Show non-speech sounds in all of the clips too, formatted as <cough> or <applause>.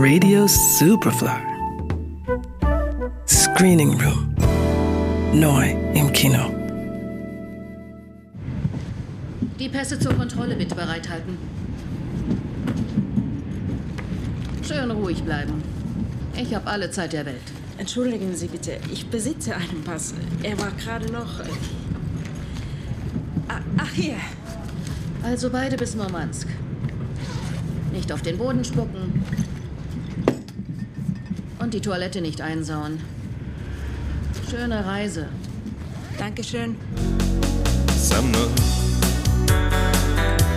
Radio Superfly. Screening Room. Neu im Kino. Die Pässe zur Kontrolle bitte bereithalten. Schön ruhig bleiben. Ich habe alle Zeit der Welt. Entschuldigen Sie bitte, ich besitze einen Pass. Er war gerade noch. äh, Ah, Ach, hier. Also beide bis Murmansk. Nicht auf den Boden spucken. Und die Toilette nicht einsauen. Schöne Reise. Dankeschön.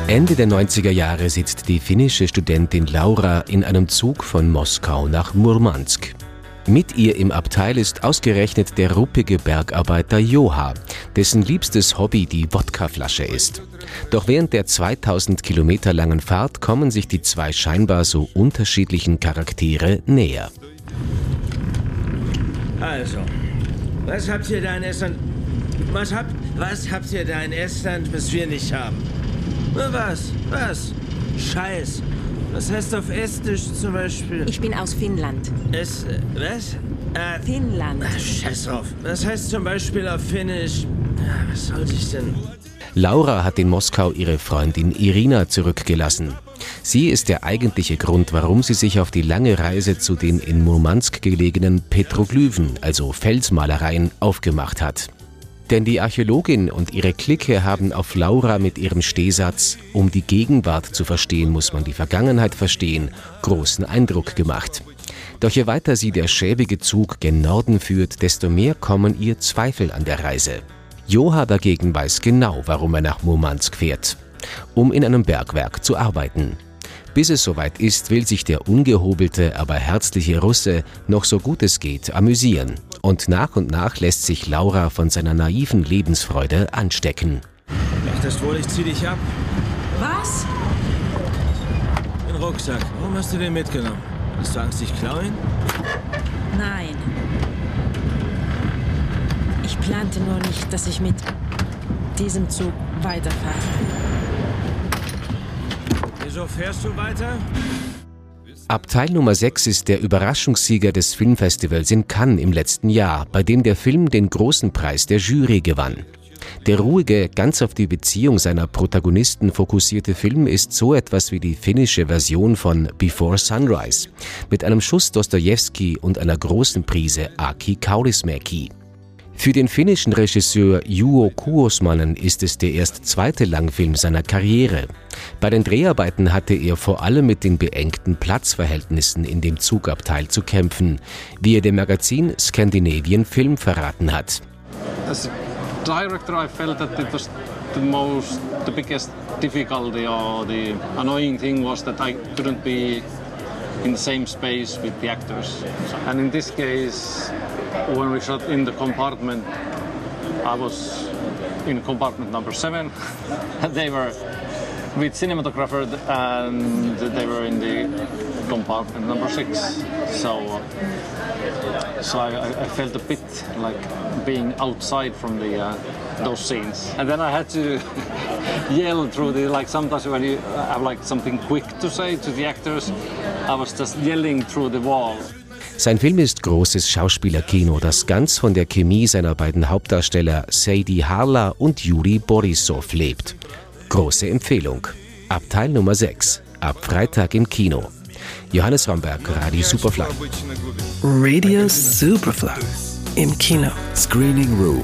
Ende der 90er Jahre sitzt die finnische Studentin Laura in einem Zug von Moskau nach Murmansk. Mit ihr im Abteil ist ausgerechnet der ruppige Bergarbeiter Joha, dessen liebstes Hobby die Wodkaflasche ist. Doch während der 2000 Kilometer langen Fahrt kommen sich die zwei scheinbar so unterschiedlichen Charaktere näher. Also, was habt ihr da in Estland? Was habt, was habt ihr da in Estland, was wir nicht haben? Was? Was? Scheiß. Was heißt auf Estisch zum Beispiel? Ich bin aus Finnland. Es, äh, was? Äh, Finnland. ach, scheiß drauf. Was heißt zum Beispiel auf Finnisch? Was sollte ich denn? Laura hat in Moskau ihre Freundin Irina zurückgelassen. Sie ist der eigentliche Grund, warum sie sich auf die lange Reise zu den in Murmansk gelegenen Petroglyphen, also Felsmalereien, aufgemacht hat. Denn die Archäologin und ihre Clique haben auf Laura mit ihrem Stehsatz Um die Gegenwart zu verstehen, muss man die Vergangenheit verstehen, großen Eindruck gemacht. Doch je weiter sie der schäbige Zug gen Norden führt, desto mehr kommen ihr Zweifel an der Reise. Joha dagegen weiß genau, warum er nach Murmansk fährt. Um in einem Bergwerk zu arbeiten. Bis es soweit ist, will sich der ungehobelte, aber herzliche Russe noch so gut es geht amüsieren. Und nach und nach lässt sich Laura von seiner naiven Lebensfreude anstecken. Dachtest wohl, ich zieh dich ab? Was? Den Rucksack. Warum hast du den mitgenommen? Hast du Angst, ich klaue ihn? Nein. Ich plante nur nicht, dass ich mit diesem Zug weiterfahre. Wieso fährst du weiter? Abteil Nummer 6 ist der Überraschungssieger des Filmfestivals in Cannes im letzten Jahr, bei dem der Film den großen Preis der Jury gewann. Der ruhige, ganz auf die Beziehung seiner Protagonisten fokussierte Film ist so etwas wie die finnische Version von Before Sunrise, mit einem Schuss Dostojewski und einer großen Prise Aki Kaurismäki. Für den finnischen Regisseur Juho Kuosmanen ist es der erst zweite Langfilm seiner Karriere. Bei den Dreharbeiten hatte er vor allem mit den beengten Platzverhältnissen in dem Zugabteil zu kämpfen, wie er dem Magazin Scandinavian Film verraten hat. as a director, I felt that it was the most, the biggest difficulty or the annoying thing was that I couldn't be in the same space with the actors. And in this case, when we shot in the compartment, I was in compartment number seven, <laughs> they were with cinematographer, and they were in the compartment number six. So. So I, I- I felt a bit like being outside from the uh, those scenes, and then I had to <laughs> yell through the like sometimes when you have like something quick to say to the actors, I was just yelling through the wall. Sein Film ist großes Schauspielerkino, das ganz von der Chemie seiner beiden Hauptdarsteller Sadie Harla und Juri Borissow lebt. Große Empfehlung. Abteil Nummer 6. Ab Freitag im Kino. Johannes Romberg, Radio Superfly. Radio Superfly. Im Kino. Screening Room